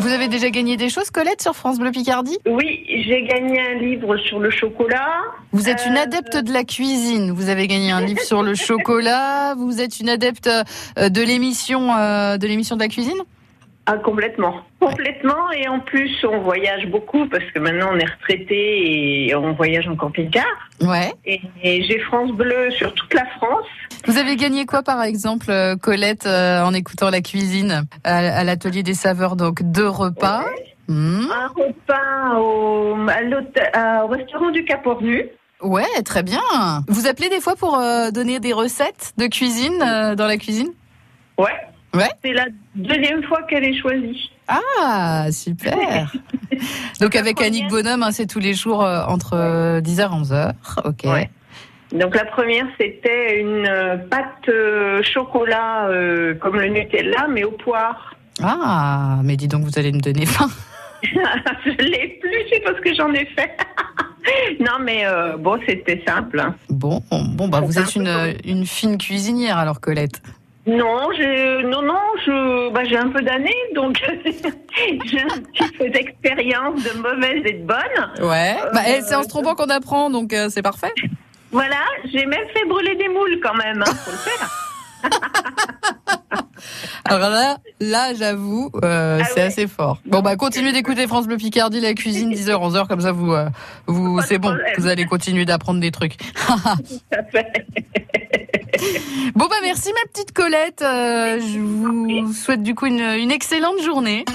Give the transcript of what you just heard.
Vous avez déjà gagné des choses, Colette, sur France Bleu Picardie? Oui, j'ai gagné un livre sur le chocolat. Vous êtes une Euh, adepte de la cuisine. Vous avez gagné un livre sur le chocolat. Vous êtes une adepte euh, de l'émission euh, de l'émission de la cuisine? Ah, complètement. Complètement. Et en plus, on voyage beaucoup parce que maintenant, on est retraité et on voyage en camping-car. Ouais. Et, et j'ai France Bleu sur toute la France. Vous avez gagné quoi, par exemple, euh, Colette, euh, en écoutant la cuisine à, à l'atelier des saveurs, donc deux repas? Hmm. Un repas au, à restaurant du Cap Ornu. Ouais, très bien. Vous appelez des fois pour euh, donner des recettes de cuisine euh, dans la cuisine? Ouais. Ouais. C'est la deuxième fois qu'elle est choisie. Ah, super. Donc avec Annick Bonhomme, hein, c'est tous les jours euh, entre euh, 10h et 11h. Ok. Ouais. Donc la première, c'était une euh, pâte euh, chocolat euh, comme le Nutella, mais au poire. Ah, mais dis donc, vous allez me donner faim. Je l'ai plus, c'est parce que j'en ai fait. non, mais euh, bon, c'était simple. hein. Bon, bon, bah vous êtes une, une fine cuisinière alors, Colette. Non, j'ai non non, je bah, j'ai un peu d'années, donc j'ai un petit peu d'expérience de mauvaise et de bonne. Ouais. Bah, eh, c'est en se trompant qu'on apprend, donc euh, c'est parfait. Voilà, j'ai même fait brûler des moules quand même, hein, faut le faire. Alors là, là, j'avoue, euh, Ah c'est ouais. assez fort. Bon, bah continuez d'écouter France Bleu Picardie, la cuisine, 10h, 11h, comme ça vous, euh, vous, c'est bon, vous allez continuer d'apprendre des trucs. Bon, bah merci ma petite Colette. Euh, je vous souhaite du coup une, une excellente journée.